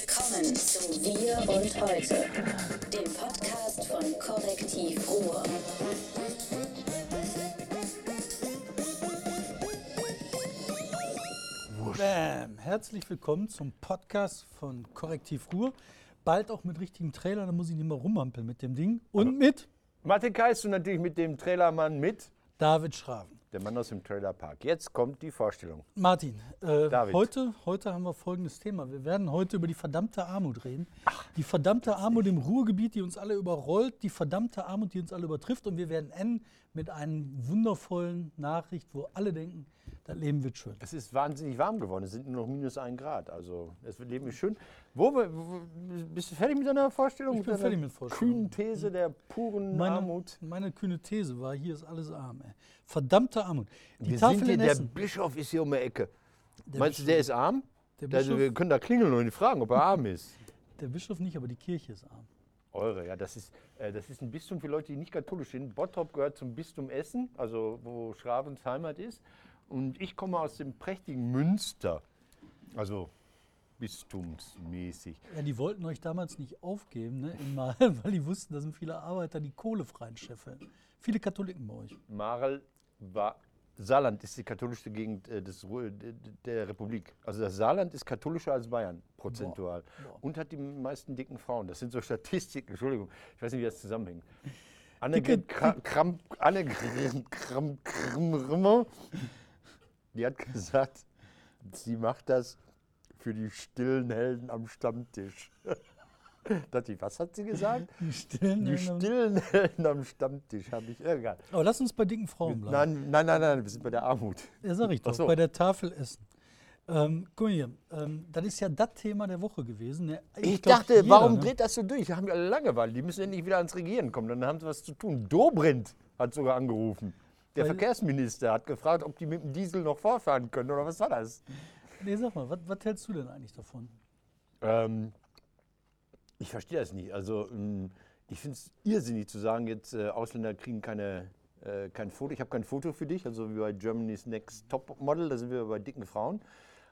Willkommen zu Wir und Heute, dem Podcast von Korrektiv Ruhr. Bam. Herzlich willkommen zum Podcast von Korrektiv Ruhr. Bald auch mit richtigem Trailer, da muss ich nicht mehr rumhampeln mit dem Ding. Und mit Martin Keißt und natürlich mit dem Trailermann mit, David Schraven. Der Mann aus dem Trailerpark. Jetzt kommt die Vorstellung. Martin, äh, heute, heute haben wir folgendes Thema. Wir werden heute über die verdammte Armut reden. Die verdammte Armut im Ruhrgebiet, die uns alle überrollt, die verdammte Armut, die uns alle übertrifft. Und wir werden enden mit einer wundervollen Nachricht, wo alle denken, das Leben wird schön. Es ist wahnsinnig warm geworden. Es sind nur noch minus ein Grad. Also das Leben ist schön. Wo, wo, bist du fertig mit deiner Vorstellung? Ich bin fertig mit Vorstellung. Kühnen These der puren Meine, Armut. meine kühne These war, hier ist alles arm. Ey. Verdammte Armut. Die Wir Tafel sind hier, in der. Bischof ist hier um die Ecke. Der Meinst du, Bischof- der ist arm? Der Also, wir Bischof, können da klingeln und ihn fragen, ob er arm ist. der Bischof nicht, aber die Kirche ist arm. Eure, ja, das ist, äh, das ist ein Bistum für Leute, die nicht katholisch sind. Bottrop gehört zum Bistum Essen, also wo Schravens Heimat ist. Und ich komme aus dem prächtigen Münster, also bistumsmäßig. Ja, die wollten euch damals nicht aufgeben, ne, in Mal, weil die wussten, da sind viele Arbeiter, die Kohle freischeffeln. Viele Katholiken bei euch. Marl war, Saarland ist die katholischste Gegend äh, des, der Republik. Also das Saarland ist katholischer als Bayern, prozentual. Boah. Und hat die meisten dicken Frauen. Das sind so Statistiken, Entschuldigung, ich weiß nicht, wie das zusammenhängt. Annegret Dicke- Kra- Kram, Annegret Kram, Kram, die hat gesagt, sie macht das für die stillen Helden am Stammtisch. Dachte ich, was hat sie gesagt? Die stillen Die Helden- stillen am Stammtisch, habe ich egal. Aber lass uns bei dicken Frauen bleiben. Nein, nein, nein, nein, wir sind bei der Armut. Ja, sag ich doch, so. bei der Tafel essen. Ähm, guck mal hier, ähm, das ist ja das Thema der Woche gewesen. Ne? Ich, glaub, dachte, jeder, warum ne? dreht das so durch? Da haben wir alle Langeweile. Die müssen endlich wieder ans Regieren kommen. Dann haben sie was zu tun. Dobrindt hat sogar angerufen. Der Weil- Verkehrsminister hat gefragt, ob die mit dem Diesel noch vorfahren können oder was war das? Nee, sag mal, was, was hältst du denn eigentlich davon? Ähm, ich verstehe das nicht. Also ähm, ich finde es irrsinnig zu sagen, jetzt äh, Ausländer kriegen keine, äh, kein Foto. Ich habe kein Foto für dich, also wie bei Germany's Next Top Model, da sind wir bei dicken Frauen.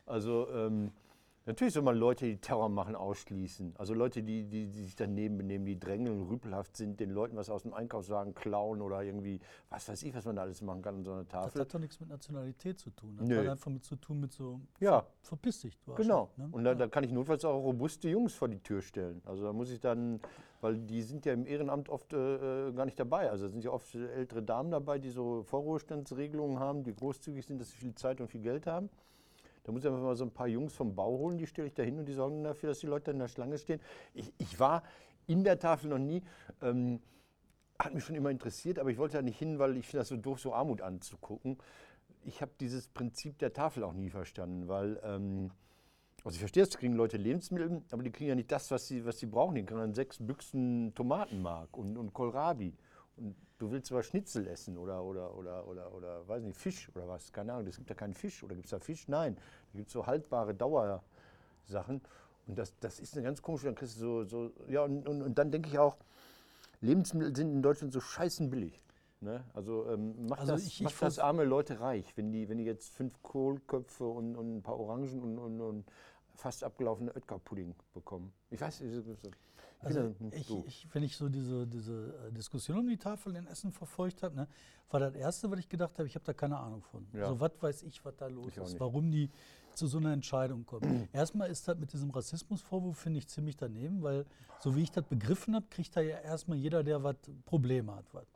Also ähm, natürlich soll man Leute, die Terror machen, ausschließen. Also Leute, die, die, die sich daneben benehmen, die drängeln, rüpelhaft sind, den Leuten was aus dem Einkaufswagen klauen oder irgendwie, was weiß ich, was man da alles machen kann an so einer Das Tafel. hat doch nichts mit Nationalität zu tun. Das Nö. hat einfach mit zu tun mit so Ja. ver verpiss dich, Genau. Ne? Und da, da kann ich notfalls auch robuste Jungs vor die Tür stellen. Also da muss ich dann, weil die sind ja im Ehrenamt oft äh, äh, gar nicht dabei. Also da sind ja oft ältere Damen dabei, die so Vorruhestandsregelungen haben, die großzügig sind, dass sie viel Zeit und viel Geld haben. Da muss ich einfach mal so ein paar Jungs vom Bau holen, die stelle ich da hin und die sorgen dafür, dass die Leute in der Schlange stehen. Ich, ich war in der Tafel noch nie. Ähm, hat mich schon immer interessiert, aber ich wollte da nicht hin, weil ich finde das so doof, so Armut anzugucken. Ich habe dieses Prinzip der Tafel auch nie verstanden, weil, ähm, also ich verstehe es, kriegen Leute Lebensmittel, aber die kriegen ja nicht das, was sie, was sie brauchen. Die kriegen dann sechs Büchsen Tomatenmark und, und Kohlrabi. Und du willst aber Schnitzel essen oder, oder, oder, oder, oder, weiß nicht, Fisch oder was, keine Ahnung. Es gibt ja keinen Fisch. Oder gibt es da Fisch? Nein. Da gibt es so haltbare Dauersachen. Und das, das ist eine ganz komische, dann kriegst du so, so ja, und, und, und dann denke ich auch, Lebensmittel sind in Deutschland so scheißen billig. Ne? Also ähm, macht, Also das, ich- ich macht das vers- arme Leute reich, wenn die, wenn die jetzt fünf Kohlköpfe und, und ein paar Orangen und, und, und fast abgelaufene Oetker-Pudding bekommen. Ich weiß, ich, ich, Also ich, ich, wenn ich so diese, diese äh, Diskussion um die Tafel in Essen verfolgt habe, ne, war das Erste, was ich gedacht habe, ich habe da keine Ahnung von. Ja. So, was weiß ich, was da los Ich ist, warum die zu so einer Entscheidung kommen. Erstmal ist das mit diesem Rassismusvorwurf, finde ich, ziemlich daneben, weil, so wie ich das begriffen habe, kriegt da ja erstmal jeder, der was Probleme hat. Was.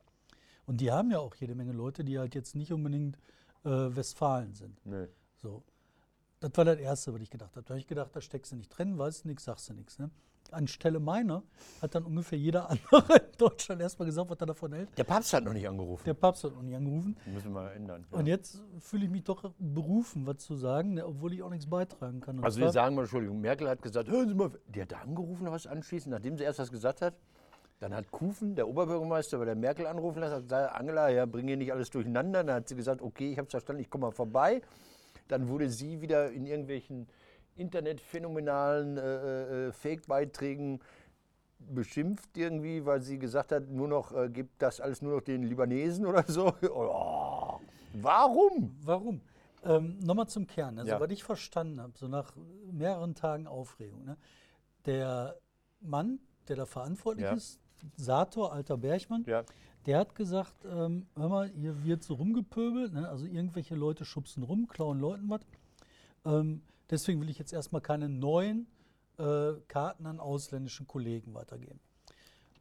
Und die haben ja auch jede Menge Leute, die halt jetzt nicht unbedingt äh, Westfalen sind. Nö. So. Das war das Erste, was ich gedacht habe. Da habe ich gedacht, da steckst du nicht drin, weißt du nichts, sagst du nichts. Ne? Anstelle meiner hat dann ungefähr jeder andere in Deutschland erstmal gesagt, was er davon hält. Der Papst hat noch nicht angerufen. Der Papst hat noch nicht angerufen. Müssen wir ändern. ja. Und jetzt fühle ich mich doch berufen, was zu sagen, ne, obwohl ich auch nichts beitragen kann. Und Also wir sagen mal, Entschuldigung, Merkel hat gesagt, hören Sie mal, die hat da angerufen was anschließend, nachdem sie erst was gesagt hat. Dann hat Kufen, der Oberbürgermeister, bei der Merkel anrufen lassen, hat gesagt, Angela, ja, bring hier nicht alles durcheinander. Dann hat sie gesagt, okay, ich habe es verstanden, ich komme mal vorbei. Dann wurde sie wieder in irgendwelchen internetphänomenalen äh, äh, Fake-Beiträgen beschimpft irgendwie, weil sie gesagt hat, nur noch, äh, gibt das alles nur noch den Libanesen oder so. Oh, warum? Warum? Ähm, Nochmal zum Kern. Also, Ja. was ich verstanden habe, so nach mehreren Tagen Aufregung. Ne? der Mann, der da verantwortlich Ja. ist, Sator, alter Bergmann, Ja. der hat gesagt, ähm, hör mal, hier wird so rumgepöbelt, ne? also irgendwelche Leute schubsen rum, klauen Leuten was. Ähm, deswegen will ich jetzt erstmal keine neuen äh, Karten an ausländischen Kollegen weitergeben.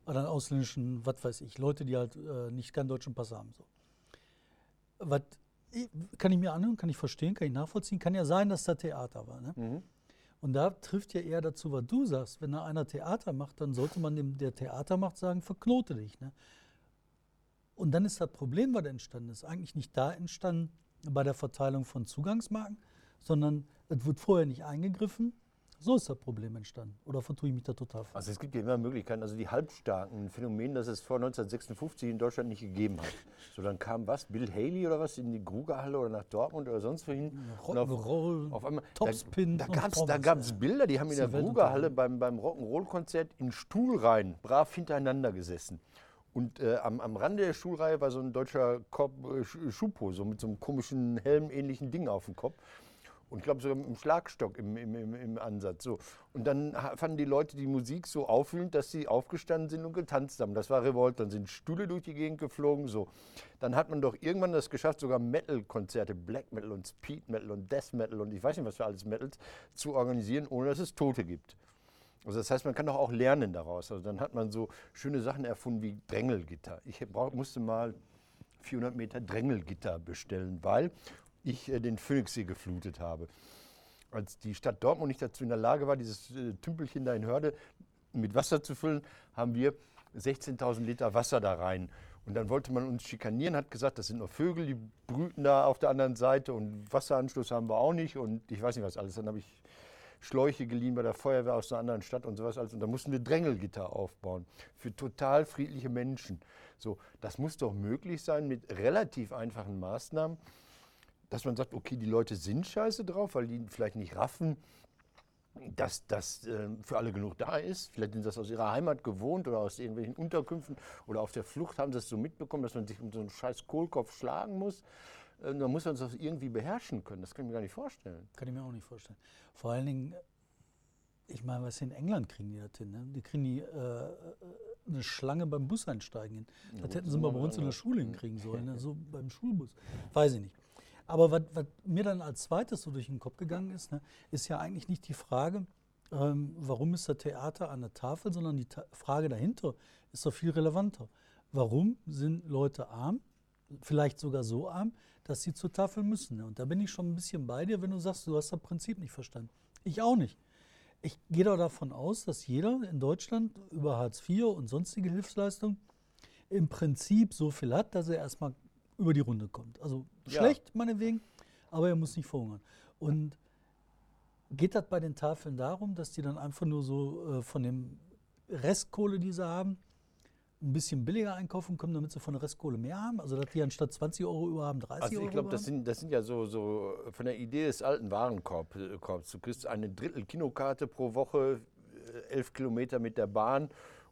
Oder an ausländischen, was weiß ich, Leute, die halt äh, nicht keinen deutschen Pass haben. So. Was kann ich mir anhören, kann ich verstehen, kann ich nachvollziehen. Kann ja sein, dass da Theater war. Ne? Mhm. Und da trifft ja eher dazu, was du sagst. Wenn da einer Theater macht, dann sollte man dem, der Theater macht, sagen, verknote dich. Ne? Und dann ist das Problem, was entstanden ist, eigentlich nicht da entstanden bei der Verteilung von Zugangsmarken, sondern es wird vorher nicht eingegriffen. So ist das Problem entstanden. Oder vertue ich mich da total falsch? Also es gibt ja immer Möglichkeiten. Also die Halbstarken, ein Phänomen, das es vor 1956 in Deutschland nicht gegeben hat. So, dann kam was, Bill Haley oder was, in die Grugerhalle oder nach Dortmund oder sonst wohin. Und auf, Rock'n'Roll, auf einmal, Topspin da, da gab es. Bilder, die haben in der Grugerhalle beim, beim Rock'n'Roll-Konzert in Stuhlreihen brav hintereinander gesessen. Und äh, am, am Rande der Stuhlreihe war so ein deutscher Kopf, äh, Sch- Schupo, so mit so einem komischen Helm-ähnlichen Ding auf dem Kopf. Und ich glaube sogar mit einem Schlagstock im, im, im, im Ansatz. So. Und dann fanden die Leute die Musik so aufwühlend, dass sie aufgestanden sind und getanzt haben. Das war Revolt. Dann sind Stühle durch die Gegend geflogen. So. Dann hat man doch irgendwann das geschafft, sogar Metal-Konzerte, Black Metal und Speed Metal und Death Metal und ich weiß nicht was für alles Metals zu organisieren, ohne dass es Tote gibt. Also das heißt, man kann doch auch lernen daraus. Also dann hat man so schöne Sachen erfunden wie Drängelgitter. Ich brauch, musste mal 400 Meter Drängelgitter bestellen, weil ich äh, den Phoenixsee geflutet habe. Als die Stadt Dortmund nicht dazu in der Lage war, dieses äh, Tümpelchen da in Hörde mit Wasser zu füllen, haben wir 16.000 Liter Wasser da rein. Und dann wollte man uns schikanieren, hat gesagt, das sind nur Vögel, die brüten da auf der anderen Seite und Wasseranschluss haben wir auch nicht und ich weiß nicht was alles. Dann habe ich Schläuche geliehen bei der Feuerwehr aus einer anderen Stadt und sowas alles. Und da mussten wir Drängelgitter aufbauen für total friedliche Menschen. So, das muss doch möglich sein mit relativ einfachen Maßnahmen, dass man sagt, okay, die Leute sind scheiße drauf, weil die vielleicht nicht raffen, dass das äh, für alle genug da ist. Vielleicht sind das aus ihrer Heimat gewohnt oder aus irgendwelchen Unterkünften oder auf der Flucht haben sie es so mitbekommen, dass man sich um so einen scheiß Kohlkopf schlagen muss. Äh, da muss man das irgendwie beherrschen können. Das kann ich mir gar nicht vorstellen. Kann ich mir auch nicht vorstellen. Vor allen Dingen, ich meine, was in England kriegen die das hin? Ne? Die kriegen die äh, eine Schlange beim Bus einsteigen hin. Das gut, hätten sie mal bei uns in der. Schule hinkriegen sollen, ne? so beim Schulbus. Weiß ich nicht. Aber was, was mir dann als zweites so durch den Kopf gegangen ist, ne, ist ja eigentlich nicht die Frage, ähm, warum ist das Theater an der Tafel, sondern die Ta Frage dahinter ist doch viel relevanter. Warum sind Leute arm, vielleicht sogar so arm, dass sie zur Tafel müssen? Ne? Und da bin ich schon ein bisschen bei dir, wenn du sagst, du hast das Prinzip nicht verstanden. Ich auch nicht. Ich gehe doch davon aus, dass jeder in Deutschland über Hartz IV und sonstige Hilfsleistungen im Prinzip so viel hat, dass er erstmal über die Runde kommt. Also Ja. schlecht, meinetwegen, aber er muss nicht verhungern. Und geht das bei den Tafeln darum, dass die dann einfach nur so äh, von dem Restkohle, die sie haben, ein bisschen billiger einkaufen können, damit sie von der Restkohle mehr haben? Also, dass die anstatt 20 Euro über haben, 30 Also Euro ich glaube, das sind, das sind ja so, so von der Idee des alten Warenkorbs. äh. Du kriegst eine Drittel Kinokarte pro Woche, äh, elf Kilometer mit der Bahn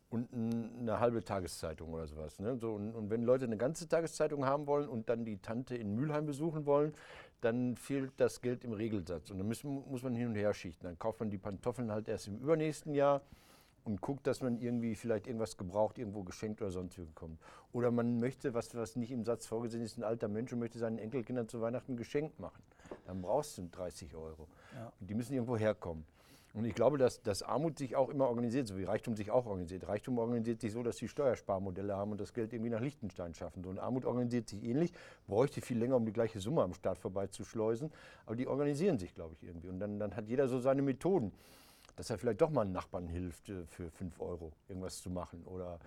und eine halbe Tageszeitung oder sowas. Ne? So, und, und wenn Leute eine ganze Tageszeitung haben wollen und dann die Tante in Mülheim besuchen wollen, dann fehlt das Geld im Regelsatz. Und dann müssen, muss man hin und her schichten. Dann kauft man die Pantoffeln halt erst im übernächsten Jahr und guckt, dass man irgendwie vielleicht irgendwas gebraucht, irgendwo geschenkt oder sonst wie bekommt. Oder man möchte, was, was nicht im Satz vorgesehen ist, ein alter Mensch und möchte seinen Enkelkindern zu Weihnachten ein Geschenk machen. Dann brauchst du 30 Euro. Ja. Und die müssen irgendwo herkommen. Und ich glaube, dass, dass Armut sich auch immer organisiert, so wie Reichtum sich auch organisiert. Reichtum organisiert sich so, dass die Steuersparmodelle haben und das Geld irgendwie nach Liechtenstein schaffen. Und Armut organisiert sich ähnlich, bräuchte viel länger, um die gleiche Summe am Staat vorbeizuschleusen. Aber die organisieren sich, glaube ich, irgendwie. Und dann, dann hat jeder so seine Methoden dass er vielleicht doch mal einem Nachbarn hilft, äh, für 5 Euro irgendwas zu machen oder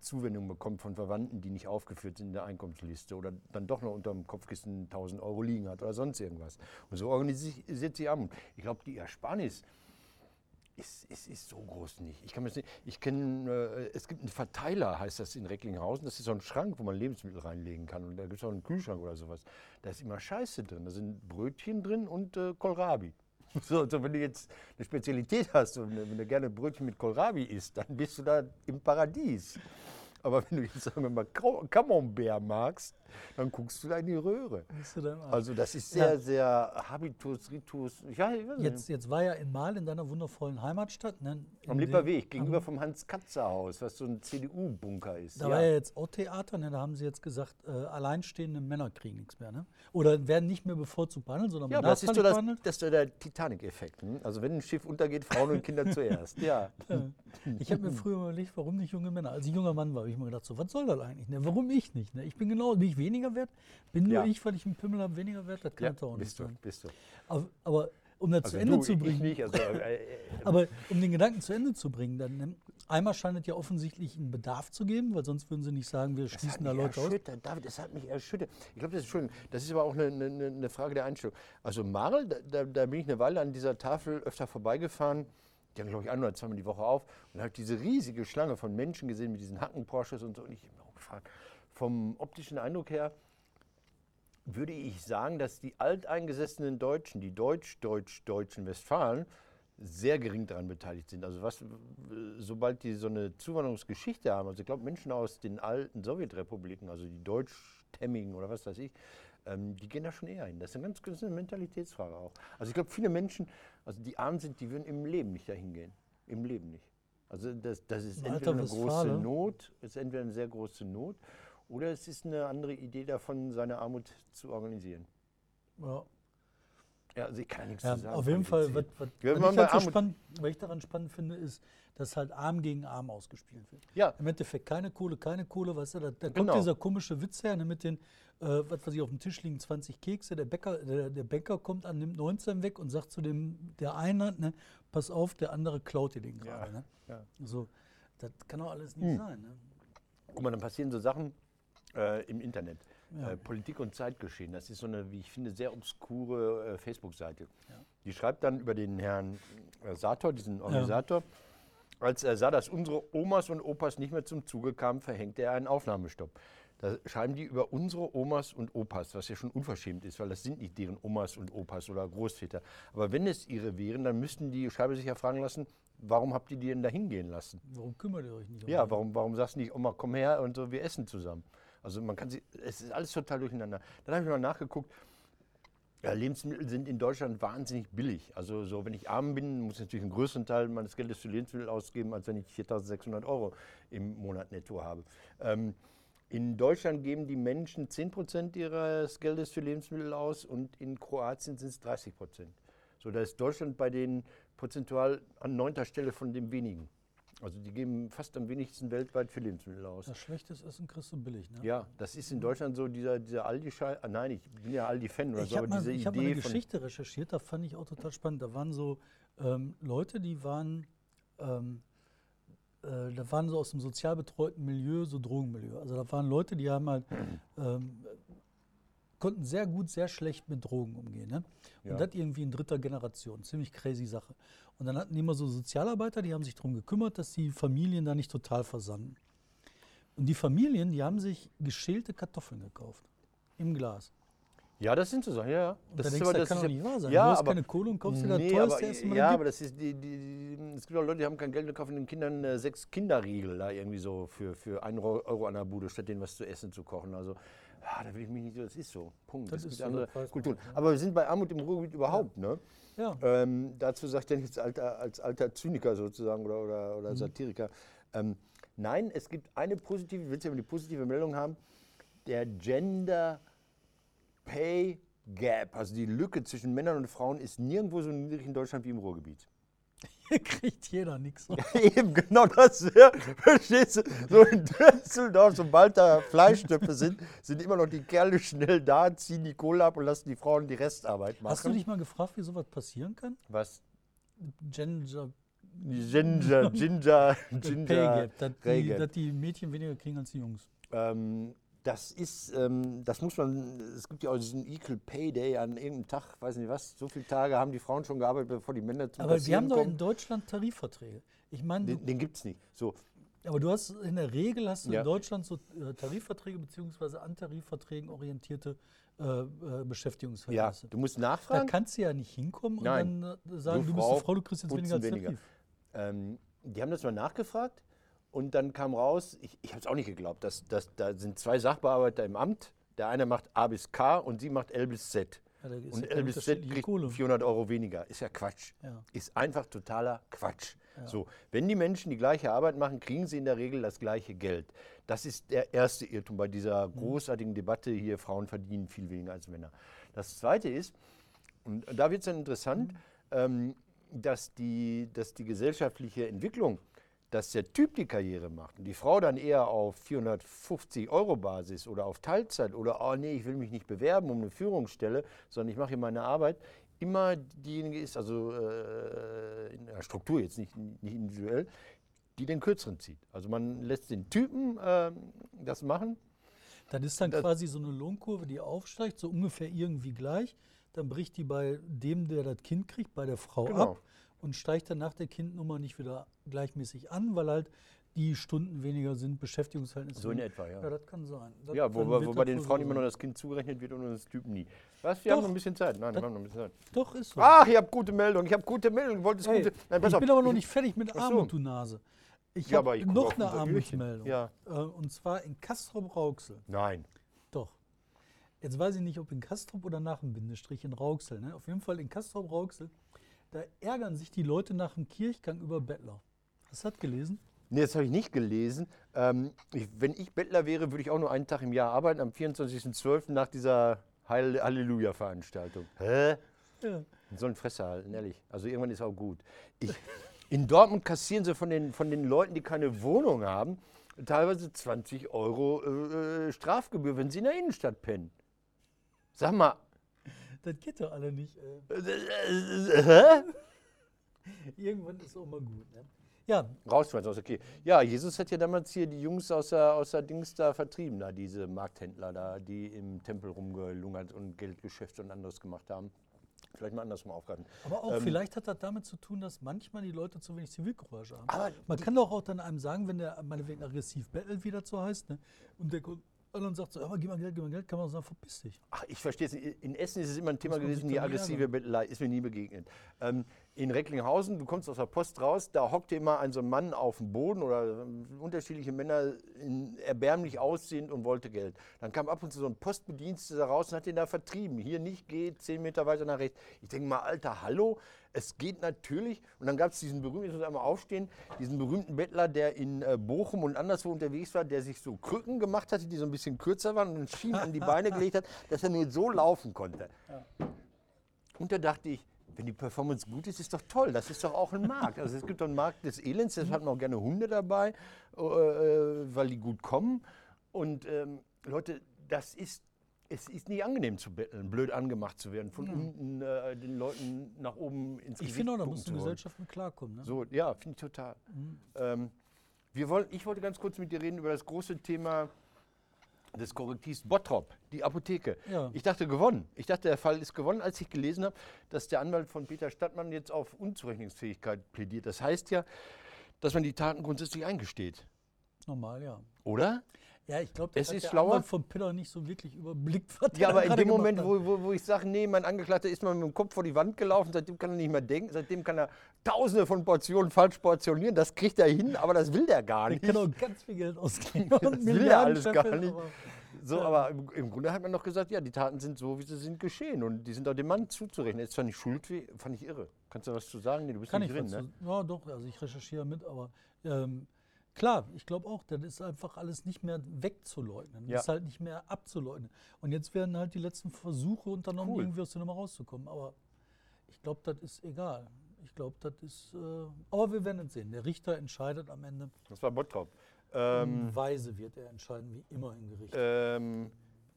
Zuwendung bekommt von Verwandten, die nicht aufgeführt sind in der Einkommensliste oder dann doch noch unter dem Kopfkissen 1000 Euro liegen hat oder sonst irgendwas. Und so organisiert sich Armut. Ich glaube, die Ersparnis ist, ist, ist so groß nicht. Ich kann mir ich kenne, äh, es gibt einen Verteiler, heißt das in Recklinghausen. Das ist so ein Schrank, wo man Lebensmittel reinlegen kann. Und da gibt es auch einen Kühlschrank oder sowas. Da ist immer Scheiße drin. Da sind Brötchen drin und äh, Kohlrabi. So, so, wenn du jetzt eine Spezialität hast und wenn du gerne Brötchen mit Kohlrabi isst, dann bist du da im Paradies. Aber wenn du jetzt sagen wir mal Camembert magst, dann guckst du da in die Röhre. Also das ist Ja. sehr, sehr Habitus, Ritus. Ja, ich. Jetzt, jetzt war ja in Mal in deiner wundervollen Heimatstadt. Ne, Am in Lipper dem- Weg, gegenüber vom Hans-Katzer-Haus, was so ein CDU-Bunker ist. Da war ja jetzt auch Theater, ne? da haben sie jetzt gesagt, äh, alleinstehende Männer kriegen nichts mehr. Ne? Oder werden nicht mehr bevorzugt behandelt, sondern Ja, das ist so das, das ist der Titanic-Effekt. Hm? Also wenn ein Schiff untergeht, Frauen und Kinder zuerst. Ja. Ich habe mir früher überlegt, warum nicht junge Männer. Als ich junger Mann war, habe ich mir gedacht, so, was soll das eigentlich? Ne? Warum ich nicht? Ne? Ich bin genau, bin ich weniger wert? Bin nur Ja. ich, weil ich einen Pimmel habe, weniger wert? Das kann ja doch auch nicht bist du, sein. bist du. Aber, aber um das Also zu Ende du, zu bringen, nicht. Also, äh, äh, aber um den Gedanken zu Ende zu bringen, dann ne? einmal scheint es ja offensichtlich einen Bedarf zu geben, weil sonst würden sie nicht sagen, wir Das schließen da Leute aus. David, das hat mich erschüttert. Ich glaube, das ist schon, das ist aber auch eine, eine, eine Frage der Einstellung. Also Marl, da, da, da bin ich eine Weile an dieser Tafel öfter vorbeigefahren. Die haben, glaube ich, ein oder zweimal die Woche auf und habe diese riesige Schlange von Menschen gesehen mit diesen Hacken-Porsches und so. Und ich habe mir auch gefragt, vom optischen Eindruck her würde ich sagen, dass die alteingesessenen Deutschen, die deutsch-deutsch-deutschen Westfalen, sehr gering daran beteiligt sind. Also was, sobald die so eine Zuwanderungsgeschichte haben, also ich glaube Menschen aus den alten Sowjetrepubliken, also die deutschstämmigen oder was weiß ich, ähm, die gehen da schon eher hin. Das ist eine ganz eine Mentalitätsfrage auch. Also ich glaube, viele Menschen, also die arm sind, die würden im Leben nicht dahin gehen. Im Leben nicht. Also das, das ist entweder eine große? Not, ist entweder eine sehr große Not, oder es ist eine andere Idee davon, seine Armut zu organisieren. Ja. Ja, also ich kann ja nichts Ja, zu sagen. auf jeden Fall, was, was, machen ich halt so spannend, was ich daran spannend finde, ist, dass halt Arm gegen Arm ausgespielt wird. Ja, Im Endeffekt keine Kohle, keine Kohle, weißt du, da, da Genau. kommt dieser komische Witz her, ne, mit den, äh, was weiß ich, auf dem Tisch liegen 20 Kekse, der Bäcker, der, der Bäcker kommt an, nimmt 19 weg und sagt zu dem, der eine, ne, pass auf, der andere klaut dir den gerade. Ne? ja. So, das kann doch alles nicht Hm. sein. Ne? Guck mal, dann passieren so Sachen äh, im Internet. Ja. Äh, Politik und Zeitgeschehen, das ist so eine, wie ich finde, sehr obskure äh, Facebook-Seite. Ja. Die schreibt dann über den Herrn äh, Sator, diesen Organisator, als er sah, dass unsere Omas und Opas nicht mehr zum Zuge kamen, verhängte er einen Aufnahmestopp. Da schreiben die über unsere Omas und Opas, was ja schon unverschämt ist, weil das sind nicht deren Omas und Opas oder Großväter. Aber wenn es ihre wären, dann müssten die Schreiber sich ja fragen lassen, warum habt ihr die denn da hingehen lassen? Warum kümmert ihr euch nicht um Ja, warum, warum sagst du nicht, Oma, komm her und so, wir essen zusammen? Also man kann sie, es ist alles total durcheinander. Dann habe ich mal nachgeguckt, ja, Lebensmittel sind in Deutschland wahnsinnig billig. Also so, wenn ich arm bin, muss ich natürlich einen größeren Teil meines Geldes für Lebensmittel ausgeben, als wenn ich 4.600 Euro im Monat netto habe. Ähm, in Deutschland geben die Menschen 10% ihres Geldes für Lebensmittel aus und in Kroatien sind es 30%. So, da ist Deutschland bei den prozentual an neunter Stelle von dem wenigen. Also die geben fast am wenigsten weltweit für Lebensmittel aus. Das schlechtes Essen kriegst du billig, ne? Ja, das ist in Deutschland so dieser, dieser Aldi-Scheiß. Ah, nein, ich bin ja Aldi-Fan oder Ich so, habe aber mal, diese ich hab mal Idee eine. Geschichte recherchiert, da fand ich auch total spannend. Da waren so ähm, Leute, die waren, ähm, äh, da waren so aus dem sozial betreuten Milieu, so Drogenmilieu. Also da waren Leute, die haben halt, ähm, konnten sehr gut, sehr schlecht mit Drogen umgehen. Ne? Und Ja. das irgendwie in dritter Generation. Ziemlich crazy Sache. Und dann hatten die immer so Sozialarbeiter, die haben sich darum gekümmert, dass die Familien da nicht total versanden. Und die Familien, die haben sich geschälte Kartoffeln gekauft. Im Glas. Ja, das sind so Sachen, ja. ja. Und da ist denkst aber- das kann ist doch ja- nicht wahr sein. Ja, du hast aber, keine Kohle und kaufst dir das nee, teuerste aber, Essen, Ja, aber das ist die, die, die, es gibt auch Leute, die haben kein Geld und kaufen den Kindern äh, sechs Kinderriegel da irgendwie so für, für einen Euro Euro an der Bude, statt denen was zu essen zu kochen. Also, ja, da will ich mich nicht, das ist so. Punkt. Das es ist so, andere das Kulturen. Aber wir sind bei Armut im Ruhrgebiet überhaupt, ne? Ja. Ähm, dazu sagt er jetzt alter, als alter Zyniker sozusagen oder, oder, Mhm. oder Satiriker. Ähm, nein, es gibt eine positive, ich will jetzt aber die positive Meldung haben, der Gender Pay Gap, also die Lücke zwischen Männern und Frauen, ist nirgendwo so niedrig in Deutschland wie im Ruhrgebiet. Hier kriegt jeder nichts. Eben, genau das. Ja, verstehst du? So in Düsseldorf, sobald da Fleischtöpfe sind, sind immer noch die Kerle schnell da, ziehen die Kohle ab und lassen die Frauen die Restarbeit machen. Hast du dich mal gefragt, wie sowas passieren kann? Was? Gender Ginger, Ginger, Pay Ginger. Gap, dass die, dass die Mädchen weniger kriegen als die Jungs. Ähm, das ist, ähm, das muss man, es gibt ja auch diesen Equal Pay Day an irgendeinem Tag, weiß nicht was, so viele Tage haben die Frauen schon gearbeitet, bevor die Männer zum Aber wir haben doch in kommen. Deutschland Tarifverträge. Ich meine, Den, den gibt es nicht. So, aber du hast in der Regel hast du Ja. in Deutschland so äh, Tarifverträge beziehungsweise an Tarifverträgen orientierte äh, äh, ja, Beschäftigungsverhältnisse. du musst Da nachfragen. kannst du ja nicht hinkommen Nein. und dann äh, sagen, Du du, bist Frau, eine Frau, du kriegst jetzt weniger als weniger. Ähm, die haben das mal nachgefragt und dann kam raus, ich, ich habe es auch nicht geglaubt, dass, dass, da sind zwei Sachbearbeiter im Amt, Der eine macht A bis K und sie macht L bis Z. Ja, Und ja L bis Z kriegt Kohle. 400 Euro weniger. Ist ja Quatsch. Ja. Ist einfach totaler Quatsch. So, wenn die Menschen die gleiche Arbeit machen, kriegen sie in der Regel das gleiche Geld. Das ist der erste Irrtum bei dieser großartigen Debatte hier, Frauen verdienen viel weniger als Männer. Das zweite ist, und da wird es dann interessant, ähm, dass, die, dass die gesellschaftliche Entwicklung, dass der Typ die Karriere macht und die Frau dann eher auf 450 Euro Basis oder auf Teilzeit oder, oh nee, ich will mich nicht bewerben um eine Führungsstelle, sondern ich mache hier meine Arbeit, immer diejenige ist, also äh, in der Struktur jetzt nicht, nicht individuell, die den Kürzeren zieht. Also man lässt den Typen äh, das machen. Dann ist dann Das- quasi so eine Lohnkurve, die aufsteigt, so ungefähr irgendwie gleich. Dann bricht die bei dem, der das Kind kriegt, bei der Frau Genau. ab und steigt dann nach der Kindnummer nicht wieder gleichmäßig an, weil halt die Stunden weniger sind, Beschäftigungsverhältnisse. So in etwa, ja. Ja, das kann sein. Das Ja, dann wo, wo den Frauen immer nur das Kind zugerechnet wird und uns Typen nie. Was? Wir Doch. haben noch ein bisschen Zeit. Nein, wir haben noch ein bisschen Zeit. Doch, ist so. Ach, ich habe gute Meldung. Ich habe gute Meldung. Du wolltest Ey, gute. Nein, ich auf. bin aber noch nicht fertig mit Ach so. Armut, du Nase. Ich Ja, habe noch eine. Armutsmeldung. Ja. Äh, und zwar in Kastrop-Rauxel. Nein. Doch. Jetzt weiß ich nicht, ob in Kastrop oder nach dem Bindestrich in Rauxel. Ne? Auf jeden Fall in Kastrop-Rauxel. Da ärgern sich die Leute nach dem Kirchgang über Bettler. Hast du das gelesen? Nee, das habe ich nicht gelesen. Ähm, ich, wenn ich Bettler wäre, würde ich auch nur einen Tag im Jahr arbeiten, am 24.12. nach dieser Heil Halleluja-Veranstaltung. Hä? Ja. Die sollen Fresse halten, ehrlich. Also irgendwann ist auch gut. Ich, in Dortmund kassieren sie von den, von den Leuten, die keine Wohnung haben, teilweise 20 Euro äh, äh, Strafgebühr, wenn sie in der Innenstadt pennen. Sag mal, Das geht doch alle nicht. Hä? Irgendwann ist auch mal gut. Ne? Ja, Rausschmeißen aus der Kirche. Ja, Jesus hat ja damals hier die Jungs aus der, aus der Dings da vertrieben, da diese Markthändler da, die im Tempel rumgelungert und Geldgeschäfte und anderes gemacht haben. Vielleicht mal andersrum aufgreifen. aber auch Ähm, vielleicht hat das damit zu tun, dass manchmal die Leute zu wenig Zivilcourage haben. Aber Man kann doch auch dann einem sagen, wenn der meinetwegen aggressiv bettelt, wie das so heißt, ne? und der an und sagt so, aber gib mal Geld, gib mal Geld, kann man sagen, verpiss dich. Ach, ich verstehe es. nicht. In Essen ist es immer ein Thema gewesen, die aggressive. Bettelei ist mir nie begegnet. Ähm, in Recklinghausen, du kommst aus der Post raus, da hockte immer ein so ein Mann auf dem Boden oder ähm, unterschiedliche Männer in, erbärmlich aussehend und wollte Geld. Dann kam ab und zu so ein Postbediensteter raus und hat den da vertrieben. Hier nicht geht, zehn Meter weiter nach rechts. Ich denke mal, Alter, hallo, es geht natürlich. Und dann gab es diesen berühmten, ich muss einmal aufstehen, diesen berühmten Bettler, der in äh, Bochum und anderswo unterwegs war, der sich so Krücken gemacht hatte, die so ein bisschen kürzer waren und Schienen an die Beine gelegt hat, dass er nur so laufen konnte. Und da dachte ich, wenn die Performance gut ist, ist doch toll. Das ist doch auch ein Markt. Also es gibt doch einen Markt des Elends, deshalb hat man auch gerne Hunde dabei, äh, äh, weil die gut kommen. Und ähm, Leute, das ist, es ist nicht angenehm zu betteln, blöd angemacht zu werden, von unten äh, den Leuten nach oben ins Ich Gesicht finde auch, da muss wollen. Gesellschaft mit klarkommen. Ne? So, ja, finde ich total. Ähm, wir wollen, ich wollte ganz kurz mit dir reden über das große Thema des Korrektivs Bottrop, die Apotheke. Ja. Ich dachte gewonnen. Ich dachte, der Fall ist gewonnen, als ich gelesen habe, dass der Anwalt von Peter Stadtmann jetzt auf Unzurechnungsfähigkeit plädiert. Das heißt ja, dass man die Taten grundsätzlich eingesteht. Normal, ja. Oder? Ja, ich glaube, Es das hat ist der schlauer. Von Peter nicht so wirklich überblickt, was Ja, der aber in dem Moment, wo, wo, wo ich sage, nee, mein Angeklagter ist mal mit dem Kopf vor die Wand gelaufen, seitdem kann er nicht mehr denken, seitdem kann er tausende von Portionen falsch portionieren, das kriegt er hin, aber das will der gar Der nicht. kann auch ganz viel Geld ausgeben. Das will er alles gar nicht. So, aber im, Grunde hat man doch gesagt, ja, die Taten sind so, wie sie sind geschehen und die sind auch dem Mann zuzurechnen. Ist zwar nicht schuld, fand ich irre. Kannst du was zu sagen? Nee, du bist Kann nicht ich drin, ne? Ja, doch, also ich recherchiere mit, aber ähm, klar, ich glaube auch, das ist einfach alles nicht mehr wegzuleugnen. Ja. Das ist halt nicht mehr abzuleugnen. Und jetzt werden halt die letzten Versuche unternommen, Cool. irgendwie aus der Nummer rauszukommen. Aber ich glaube, das ist egal. Ich glaube, das ist. Äh, aber wir werden es sehen. Der Richter entscheidet am Ende. Das war Bottrop. Ähm, Weise wird er entscheiden, wie immer im Gericht. ähm,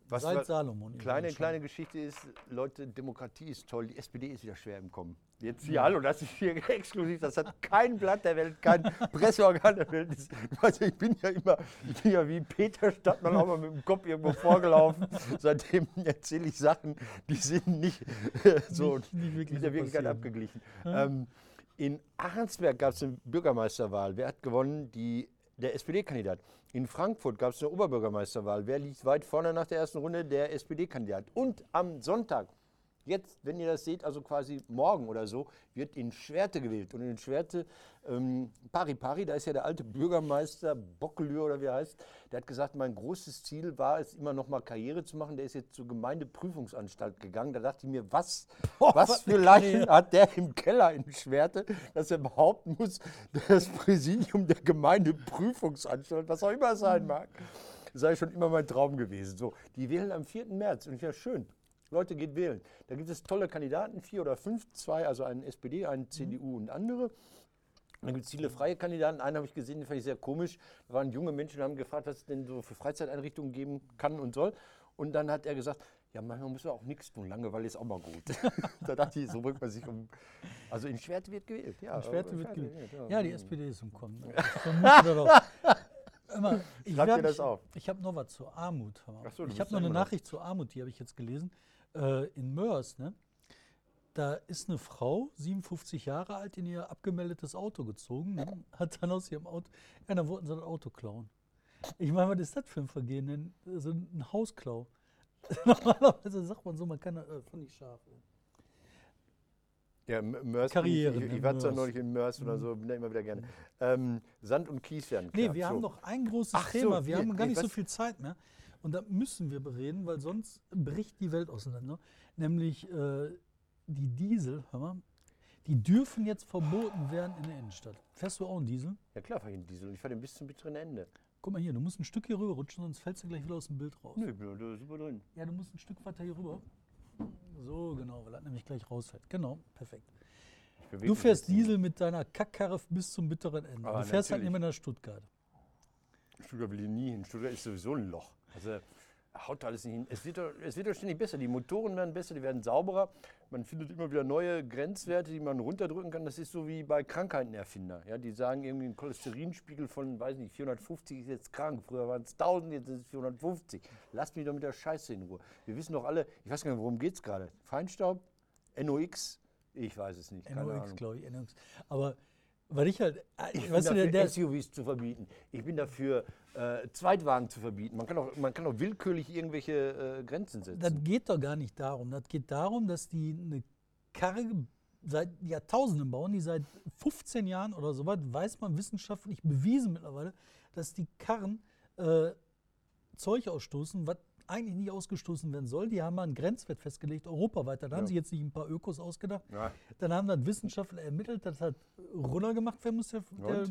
was Seit Salomon. Kleine, kleine Geschichte ist, Leute, Demokratie ist toll, die SPD ist wieder schwer im Kommen. Jetzt hier, hallo, das ist hier exklusiv, das hat kein Blatt der Welt, kein Presseorgan der Welt. Das, also ich bin ja immer, ich bin ja wie Peter Stadtmann auch mal mit dem Kopf irgendwo vorgelaufen. Seitdem erzähle ich Sachen, die sind nicht äh, so Nicht- nicht wirklich mit der Wirklichkeit abgeglichen. Ähm, in Ahrensberg gab es eine Bürgermeisterwahl. Wer hat gewonnen? Die, der SPD-Kandidat. In Frankfurt gab es eine Oberbürgermeisterwahl. Wer liegt weit vorne nach der ersten Runde? Der SPD-Kandidat. Und am Sonntag jetzt, wenn ihr das seht, also quasi morgen oder so, wird in Schwerte gewählt. Und in Schwerte, ähm, Pari Pari, da ist ja der alte Bürgermeister, Bockelür oder wie er heißt, der hat gesagt, mein großes Ziel war es, immer noch mal Karriere zu machen. Der ist jetzt zur Gemeindeprüfungsanstalt gegangen. Da dachte ich mir, was, Boah, was für Leichen hat der im Keller in Schwerte, dass er behaupten muss, das Präsidium der Gemeindeprüfungsanstalt, was auch immer es sein mag, sei schon immer mein Traum gewesen. So, die wählen am 4. März und ja schön. Leute, geht wählen. Da gibt es tolle Kandidaten, vier oder fünf, zwei, also einen SPD, einen CDU und andere. Dann gibt es viele freie Kandidaten. Einen habe ich gesehen, den fand ich sehr komisch. Da waren junge Menschen und haben gefragt, was es denn so für Freizeiteinrichtungen geben kann und soll. Und dann hat er gesagt, ja, manchmal muss man auch nichts tun. Langeweile ist auch mal gut. da dachte ich, so bringt man sich um. Also in Schwerte wird gewählt. Ja, In Schwerte wird gewählt. ja. Ja, die SPD ist im Kommen. Immer, ich dir das ich, auf. Ich habe noch was zur Armut. so, ich habe noch eine Nachricht zur Armut, die habe ich jetzt gelesen. Äh, in Mörs, ne? Da ist eine Frau, 57 Jahre alt, in ihr abgemeldetes Auto gezogen, ne? hat dann aus ihrem Auto, ja, dann wollten sie das Auto klauen. Ich meine, was ist das für ein Vergehen? Denn? So ein Hausklau. Normalerweise sagt man so, man kann, äh, fand ich scharf. Ja, Mörs. Karriere, Ich, ich, ne, ich war zwar neulich in Mörs oder so, bin da immer wieder gerne. Ähm, Sand und Kies werden Nee, wir haben so. noch ein großes Ach so, Thema. Wir hier, haben gar nee, nicht so viel Zeit mehr. Und da müssen wir bereden, weil sonst bricht die Welt auseinander. Nämlich äh, die Diesel, hör mal, die dürfen jetzt verboten werden in der Innenstadt. Fährst du auch einen Diesel? Ja klar, fahre ich einen Diesel. Ich fahre den bis zum bitteren Ende. Guck mal hier, du musst ein Stück hier rüber rutschen, sonst fällst du gleich wieder aus dem Bild raus. Bin da super drin. Ja, du musst ein Stück weiter hier rüber. So, genau, weil das nämlich gleich rausfällt. Genau, perfekt. Du fährst nicht. Diesel mit deiner Kackkarre bis zum bitteren Ende. Aber du fährst halt natürlich. nicht mehr nach Stuttgart. Stuttgart will ich nie hin. Stuttgart ist sowieso ein Loch. Also haut alles nicht hin. Es wird, doch, es wird doch ständig besser. Die Motoren werden besser, die werden sauberer. Man findet immer wieder neue Grenzwerte, die man runterdrücken kann. Das ist so wie bei Krankheitenerfinder. Ja, die sagen irgendwie ein Cholesterinspiegel von, weiß nicht, 450 ist jetzt krank. Früher waren es 1000, jetzt ist es 450. Lasst mich doch mit der Scheiße in Ruhe. Wir wissen doch alle, ich weiß gar nicht, worum geht es gerade. Feinstaub, NOx, ich weiß es nicht. NOx, glaube ich. NOx. Aber weil ich halt, äh, Ich bin du, der, dafür, der, SUVs zu verbieten. Ich bin dafür, äh, Zweitwagen zu verbieten. Man kann auch, man kann auch willkürlich irgendwelche äh, Grenzen setzen. das geht doch gar nicht darum. Das geht darum, dass die eine Karre seit Jahrtausenden bauen, die seit 15 Jahren oder so weit, weiß man wissenschaftlich bewiesen mittlerweile, dass die Karren äh, Zeug ausstoßen, was eigentlich nicht ausgestoßen werden soll. Die haben mal einen Grenzwert festgelegt, europaweit. Da haben Ja. sie jetzt nicht ein paar Ökos ausgedacht. Ja. Dann haben dann Wissenschaftler ermittelt, das hat runtergemacht werden muss. Der, der,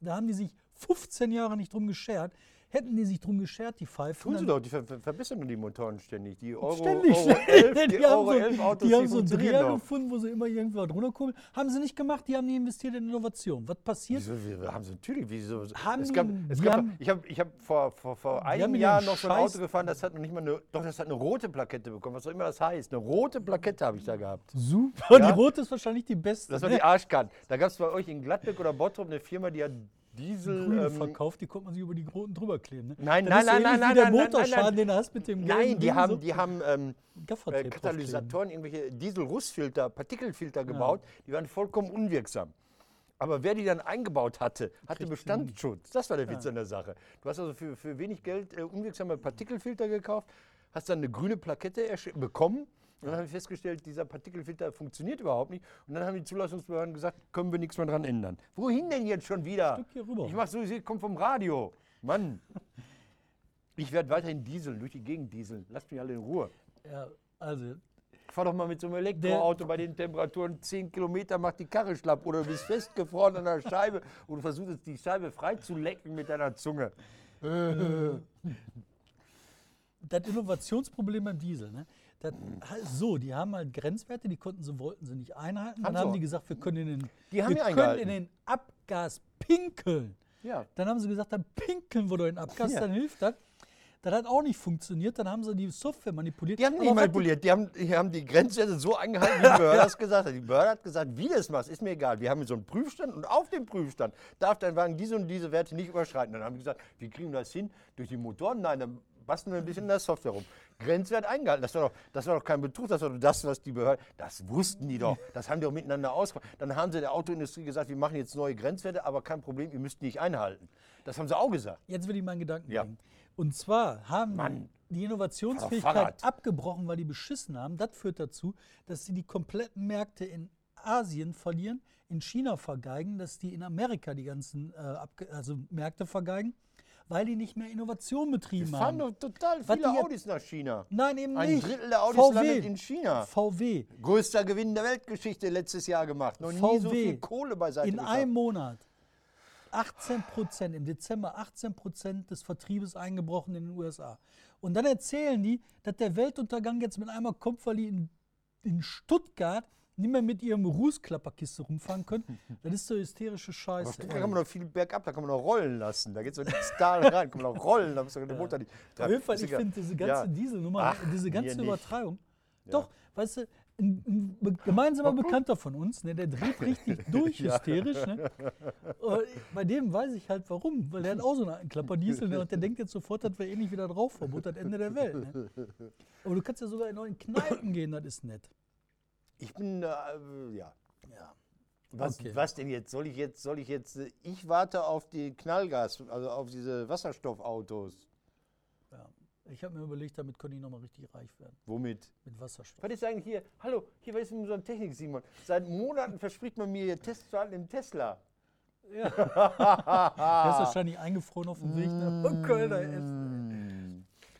da haben die sich 15 Jahre nicht drum geschert. Hätten die sich drum geschert, die Pfeifen. Tun sie doch, die ver ver verbessern die Motoren ständig. Die Euro, Ständig, Euro ständig. 11, die, die haben Euro so, 11 Autos, die haben so einen Dreher doch. gefunden, wo sie immer irgendwo drunter kurbeln. Haben sie nicht gemacht, die haben nie investiert in Innovation. Was passiert? Wieso, wir haben sie natürlich. Wieso? Haben es gab, die- es die gab, haben- ich habe ich hab vor, vor, vor einem in Jahr noch so ein Scheiß- Auto gefahren, das hat noch nicht mal eine, doch, das hat eine rote Plakette bekommen, was auch immer das heißt. Eine rote Plakette habe ich da gehabt. Super. Ja. Die rote ist wahrscheinlich die beste. Das war ne? die Arschkant. Da gab es bei euch in Gladbeck oder Bottrop eine Firma, die hat Diesel. Grüne ähm, verkauft, die konnte man sich über die roten drüber kleben. Ne? Nein, Das nein, nein, nein, der nein, nein, nein, Motorschaden, nein. den du hast mit dem Nein, gelben die Ding, haben, so die haben ähm, äh. Katalysatoren, irgendwelche Dieselrußfilter, Partikelfilter gebaut, die waren vollkommen unwirksam. Aber wer die dann eingebaut hatte, hatte Bestandsschutz. Das war der Witz an der Sache. Du hast also für, für wenig Geld äh, unwirksame Partikelfilter gekauft, hast dann eine grüne Plakette bekommen. Und dann haben wir festgestellt, dieser Partikelfilter funktioniert überhaupt nicht. Und dann haben die Zulassungsbehörden gesagt, können wir nichts mehr dran ändern. Wohin denn jetzt schon wieder? Stück hier rüber. Ich mach so, ich komme vom Radio. Mann. Ich werde weiterhin dieseln, durch die Gegend dieseln. Lasst mich alle in Ruhe. Ja, also, Fahr doch mal mit so einem Elektroauto bei den Temperaturen 10 Kilometer, macht die Karre schlapp oder du bist festgefroren an der Scheibe und versuchst jetzt die Scheibe frei zu lecken mit deiner Zunge. das Innovationsproblem beim Diesel, ne? Das, halt so, die haben halt Grenzwerte, die konnten sie, wollten sie nicht einhalten. Dann Haben sie haben die gesagt, wir können in den, Die haben wir können in den Abgas pinkeln. Ja. Dann haben sie gesagt, dann pinkeln wir doch in den Abgas, Ja. dann hilft das. Das hat auch nicht funktioniert, dann haben sie die Software manipuliert. Die haben nicht manipuliert, die haben, die haben die Grenzwerte so eingehalten, wie die Behörde das gesagt hat. Die Behörde hat gesagt, wie du es machst, ist mir egal. Wir haben so einen Prüfstand und auf dem Prüfstand darf dein Wagen diese und diese Werte nicht überschreiten. Dann haben die gesagt, wie kriegen wir das hin? Durch die Motoren? Nein, dann basteln wir ein bisschen in der Software rum. Grenzwert eingehalten. Das war doch, das war doch kein Betrug, das war doch das, was die Behörden. Das wussten die doch. Das haben die auch miteinander ausgemacht. Dann haben sie der Autoindustrie gesagt, wir machen jetzt neue Grenzwerte, aber kein Problem, ihr müsst die nicht einhalten. Das haben sie auch gesagt. Jetzt will ich meinen Gedanken Ja. bringen. Und zwar haben Mann. die. Innovationsfähigkeit abgebrochen, weil die beschissen haben. Das führt dazu, dass sie die kompletten Märkte in Asien verlieren, in China vergeigen, dass die in Amerika die ganzen äh, also Märkte vergeigen, weil die nicht mehr Innovation Wir betrieben fahren haben. doch total Was viele jetzt- Audis nach China. Nein, eben Ein nicht. Drittel der Audis VW. landet in China. VW. Größter Gewinn der Weltgeschichte letztes Jahr gemacht. Noch nie so VW. viel Kohle beiseite In gehabt. einem Monat 18 Prozent, im Dezember 18 Prozent des Vertriebes eingebrochen in den USA. Und dann erzählen die, dass der Weltuntergang jetzt mit einmal kommt, weil die in, in Stuttgart nicht mehr mit ihrem Rußklapperkiste rumfahren können. Das ist so hysterische Scheiße. Ehrlich. kann man noch viel bergab, da kann man noch rollen lassen. Da geht so ins Tal rein, kann man noch rollen, da muss doch der Motor nicht. Auf jeden Fall, ich finde diese ganze Ja. Dieselnummer, Ach, diese ganze nicht. Übertreibung. Doch, weißt du, ein, ein gemeinsamer Bekannter von uns, ne, der dreht richtig durch hysterisch. Ne? Bei dem weiß ich halt warum, weil der hat auch so einen Klapperdiesel ne, und der denkt jetzt sofort, das wäre ähnlich wieder Rauchverbot, das Ende der Welt. Ne? Aber du kannst ja sogar in neuen Kneipen gehen, das ist nett. Ich bin, äh, ja. Ja. Was, Okay. was denn jetzt? Soll ich jetzt, soll ich jetzt, äh, ich warte auf die Knallgas, also auf diese Wasserstoffautos. ja. Ich habe mir überlegt, damit könnte ich nochmal richtig reich werden. Womit? Mit Wasserstoff. Was ist eigentlich hier? Hallo, hier ist denn so eine Technik, Simon? Seit Monaten verspricht man mir hier Testfahrten im Tesla. Ja. Der ist wahrscheinlich eingefroren auf dem Weg nach Kölner Essen.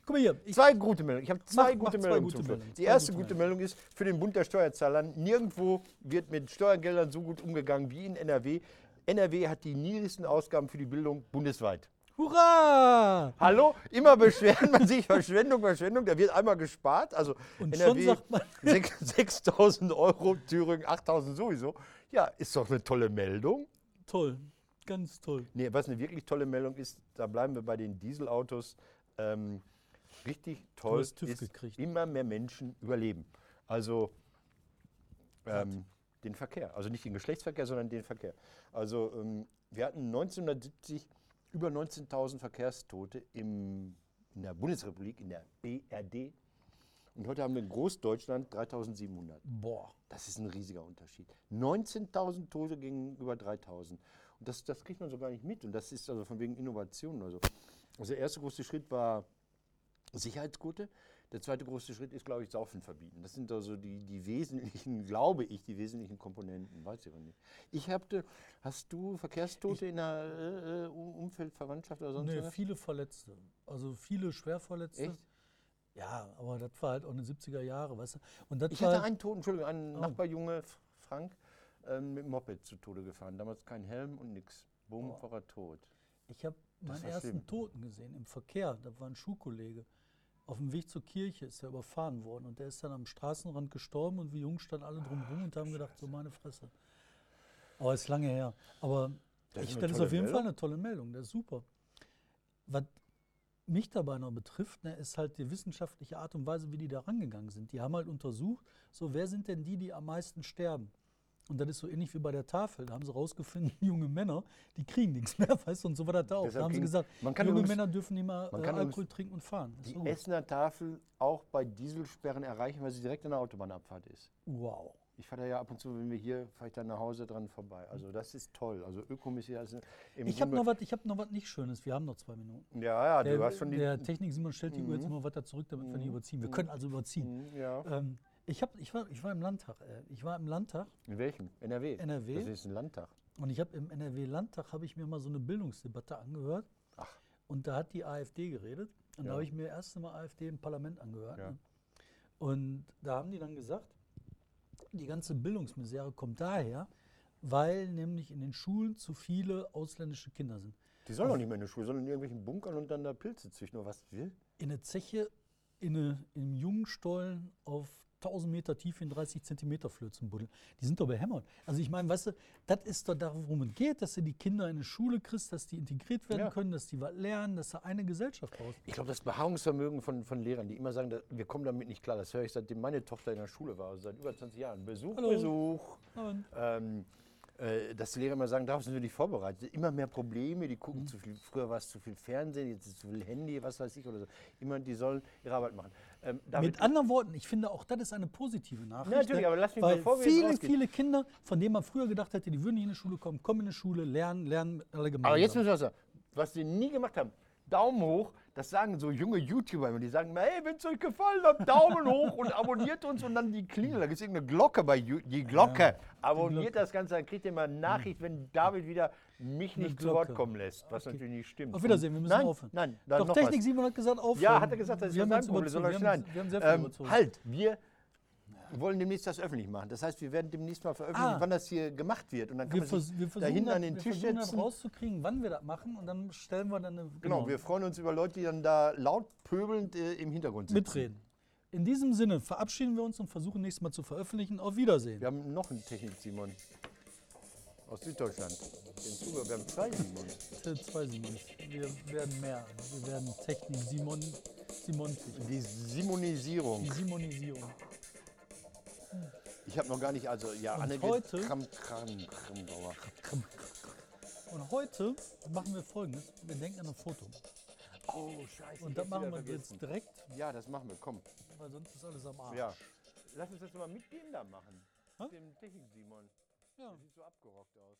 Guck mal hier, Zwei gute Meldungen. Ich habe zwei Mach- gute mach zwei Meldungen gute zum Schluss. Meldungen. Die Zwei erste gute gute Meldung ist für den Bund der Steuerzahler. Nirgendwo wird mit Steuergeldern so gut umgegangen wie in NRW. NRW hat die niedrigsten Ausgaben für die Bildung bundesweit. Hurra! Hallo? Immer beschwert man sich, Verschwendung, Verschwendung. Da wird einmal gespart. Also Und schon NRW sagt man- 6.000 Euro, Thüringen 8.000 sowieso. Ja, ist doch eine tolle Meldung. Toll, ganz toll. Nee, was eine wirklich tolle Meldung ist, da bleiben wir bei den Dieselautos. Ähm, richtig toll ist, gekriegt. immer mehr Menschen überleben. Also ähm, den Verkehr. Also nicht den Geschlechtsverkehr, sondern den Verkehr. Also ähm, wir hatten 1970 über 19.000 Verkehrstote im, in der Bundesrepublik, in der BRD. Und heute haben wir in Großdeutschland 3.700. Boah. Das ist ein riesiger Unterschied. 19.000 Tote gegenüber 3.000. Und das, das kriegt man so gar nicht mit. Und das ist also von wegen Innovation. Also, also der erste große Schritt war Sicherheitsgurte. Der zweite große Schritt ist, glaube ich, Saufen verbieten. Das sind also die, die wesentlichen, glaube ich, die wesentlichen Komponenten. Weiß ich aber nicht. Ich habe, hast du Verkehrstote in der äh, äh, Um- Umfeldverwandtschaft oder sonst Nee, was? viele Verletzte. Also viele Schwerverletzte. Echt? Ja, aber das war halt auch eine 70er Jahre, weißt du? Und das Ich hatte einen Toten, Entschuldigung, einen Oh. Nachbarjunge, Frank, ähm, mit dem Moped zu Tode gefahren. Damals kein Helm und nix. Bumm, Oh. war er tot. Ich habe meinen ersten schlimm. Toten gesehen im Verkehr. Da war ein Schulkollege. Auf dem Weg zur Kirche ist er überfahren worden und der ist dann am Straßenrand gestorben und wir Jungs standen alle drumherum und haben gedacht, so meine Fresse. Aber ist lange her. Aber Das ist ich, das ist auf jeden Meldung. Fall eine tolle Meldung, das ist super. Was mich dabei noch betrifft, ne, ist halt die wissenschaftliche Art und Weise, wie die da rangegangen sind. Die haben halt untersucht, so wer sind denn die, die am meisten sterben? Und das ist so ähnlich wie bei der Tafel. Da haben sie rausgefunden, junge Männer, die kriegen nichts mehr, weißt du, und so war das da auch. Da haben sie gesagt, junge übrigens- Männer dürfen nicht mehr äh, Alkohol trinken und fahren. Das Die so. Essener Tafel auch bei Dieselsperren erreichen, weil sie direkt an der Autobahnabfahrt ist. Wow. Ich fahre da ja ab und zu, wenn wir hier, fahre ich dann nach Hause dran vorbei. Also das ist toll. Also ökomäßig. Also Ich habe noch was ich hab noch was nicht Schönes. Wir haben noch zwei Minuten. Ja, ja, der, du hast schon die. der Technik Simon stellt die Uhr jetzt Mhm. immer weiter zurück, damit wir nicht Mhm. überziehen. Wir Mhm. können also überziehen. Mhm, ja. Ähm, ich, hab, ich, war, ich war im Landtag. Äh, ich war im Landtag In welchem? NRW. NRW. Das ist ein Landtag. Und ich habe im NRW-Landtag habe ich mir mal so eine Bildungsdebatte angehört. Ach. Und da hat die AfD geredet. Und Ja. da habe ich mir erst Mal AfD im Parlament angehört. Ja. Ne? Und da haben die dann gesagt, die ganze Bildungsmisere kommt daher, weil nämlich in den Schulen zu viele ausländische Kinder sind. Die sollen doch nicht mehr in der Schule, sondern in irgendwelchen Bunkern und dann da Pilze züchten. Nur was will? In der Zeche, in, eine, in einem Jungstollen auf 1000 Meter Tiefe in 30 Zentimeter Flözen buddeln. Die sind doch behämmert. Also ich meine, weißt du, das ist doch darum, worum es geht, dass du die Kinder in eine Schule kriegst, dass die integriert werden Ja. können, dass die was lernen, dass da eine Gesellschaft raus. Ich glaube, das Beharrungsvermögen von, von Lehrern, die immer sagen, wir kommen damit nicht klar, das höre ich seitdem meine Tochter in der Schule war, also seit über 20 Jahren. Besuch, Hallo. Besuch. Ähm, äh, dass die Lehrer immer sagen, darauf sind wir nicht vorbereitet. Immer mehr Probleme, die Mhm. gucken zu viel. Früher war es zu viel Fernsehen, jetzt ist es zu viel Handy, was weiß ich oder so. Immer, die sollen ihre Arbeit machen. Ähm, Mit anderen Worten, ich finde auch das ist eine positive Nachricht. Natürlich, aber lass mich, weil bevor wir viele, viele Kinder, von denen man früher gedacht hätte, die würden nicht in die Schule kommen, kommen in die Schule, lernen, lernen alle gemeinsam. aber jetzt müssen wir sagen. Was sie nie gemacht haben, Daumen hoch, das sagen so junge YouTuber immer. Die sagen immer, hey, wenn es euch gefallen hat, Daumen hoch und abonniert uns und dann die Klingel. Da gibt es irgendeine Glocke bei You- die Glocke. abonniert Glocke. das Ganze, dann kriegt ihr mal eine Nachricht, wenn David wieder mich nicht zu Wort Glocke. kommen lässt. Was Okay. natürlich nicht stimmt. Auf Wiedersehen, wir müssen nein, aufhören. Nein, dann Doch, noch Technik was. 7 hat gesagt, aufhören. Ja, hat er gesagt, das wir haben sein Problem, soll er überzogen. Wir haben- schneiden. Ähm, halt, wir wollen demnächst das öffentlich machen. Das heißt, wir werden demnächst mal veröffentlichen, Ah. wann das hier gemacht wird. Und dann kann Wir, man sich wir da versuchen, hinten an den wir Tisch setzen. rauszukriegen, wann wir das machen und dann stellen wir dann eine, Genau, wir freuen uns über Leute, die dann da laut pöbelnd äh, im Hintergrund sitzen. mitreden. In diesem Sinne verabschieden wir uns und versuchen nächstes Mal zu veröffentlichen. Auf Wiedersehen. Wir haben noch einen Technik-Simon aus Süddeutschland. Den Zuhörer, wir haben zwei Simons. Äh, Zwei Simons. Wir werden mehr. Wir werden Technik Simon, Simontig. Die Simonisierung. Die Simonisierung. Ich habe noch gar nicht, also ja, Und Annegret heute- Kram, Kram, Kramgauer. Und heute machen wir folgendes. Wir denken an ein Foto. Oh, scheiße. Und das machen wir jetzt vergessen. direkt, Ja, das machen wir, komm. weil sonst ist alles am Arsch. Ja. Lass uns das mal mit dem da machen. Hä? Mit dem Technik-Simon. Ja. Der sieht so abgerockt aus.